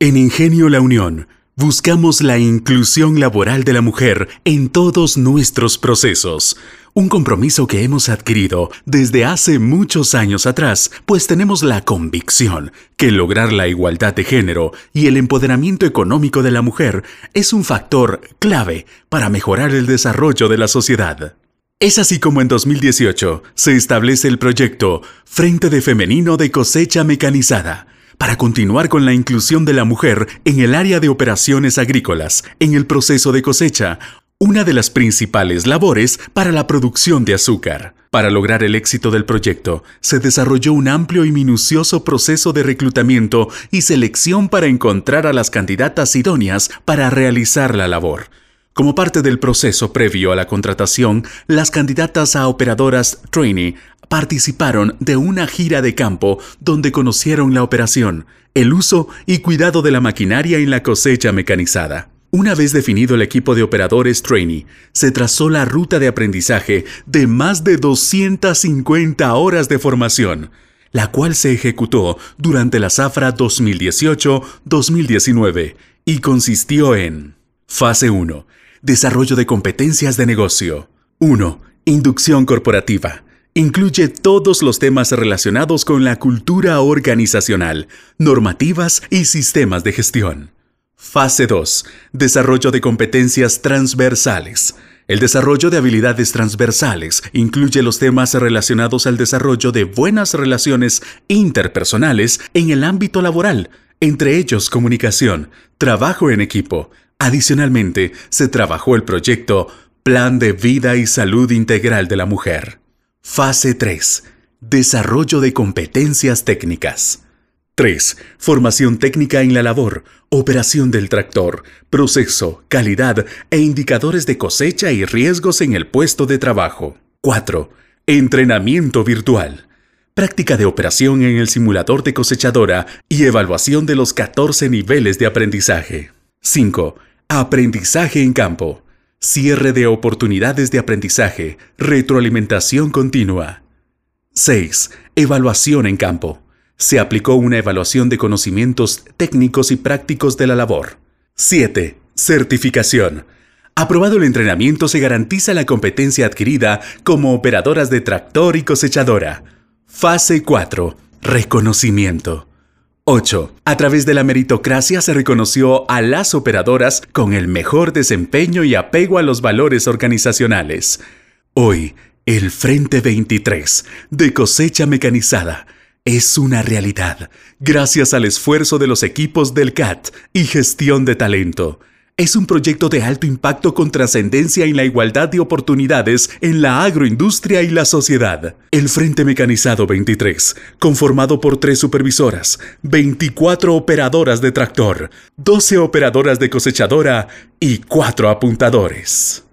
En Ingenio La Unión, buscamos la inclusión laboral de la mujer en todos nuestros procesos. Un compromiso que hemos adquirido desde hace muchos años atrás, pues tenemos la convicción que lograr la igualdad de género y el empoderamiento económico de la mujer es un factor clave para mejorar el desarrollo de la sociedad. Es así como en 2018 se establece el proyecto Frente de Femenino de Cosecha Mecanizada para continuar con la inclusión de la mujer en el área de operaciones agrícolas, en el proceso de cosecha, una de las principales labores para la producción de azúcar. Para lograr el éxito del proyecto, se desarrolló un amplio y minucioso proceso de reclutamiento y selección para encontrar a las candidatas idóneas para realizar la labor. Como parte del proceso previo a la contratación, las candidatas a operadoras trainee participaron de una gira de campo donde conocieron la operación, el uso y cuidado de la maquinaria en la cosecha mecanizada. Una vez definido el equipo de operadores trainee, se trazó la ruta de aprendizaje de más de 250 horas de formación, la cual se ejecutó durante la Zafra 2018-2019 y consistió en Fase 1. Desarrollo de competencias de negocio. 1. Inducción corporativa. Incluye todos los temas relacionados con la cultura organizacional, normativas y sistemas de gestión. Fase 2. Desarrollo de competencias transversales. El desarrollo de habilidades transversales incluye los temas relacionados al desarrollo de buenas relaciones interpersonales en el ámbito laboral, entre ellos comunicación, trabajo en equipo. Adicionalmente, se trabajó el proyecto Plan de Vida y Salud Integral de la Mujer. Fase 3. Desarrollo de competencias técnicas. 3. Formación técnica en la labor, operación del tractor, proceso, calidad e indicadores de cosecha y riesgos en el puesto de trabajo. 4. Entrenamiento virtual. Práctica de operación en el simulador de cosechadora y evaluación de los 14 niveles de aprendizaje. 5. Aprendizaje en campo cierre de oportunidades de aprendizaje, retroalimentación continua. 6. Evaluación en campo. Se aplicó una evaluación de conocimientos técnicos y prácticos de la labor. 7. Certificación. Aprobado el entrenamiento se garantiza la competencia adquirida como operadoras de tractor y cosechadora. Fase 4. Reconocimiento. 8. A través de la meritocracia se reconoció a las operadoras con el mejor desempeño y apego a los valores organizacionales. Hoy, el Frente 23 de cosecha mecanizada es una realidad gracias al esfuerzo de los equipos del CAT y gestión de talento es un proyecto de alto impacto con trascendencia en la igualdad de oportunidades en la agroindustria y la sociedad. El Frente Mecanizado 23, conformado por tres supervisoras, 24 operadoras de tractor, 12 operadoras de cosechadora y 4 apuntadores.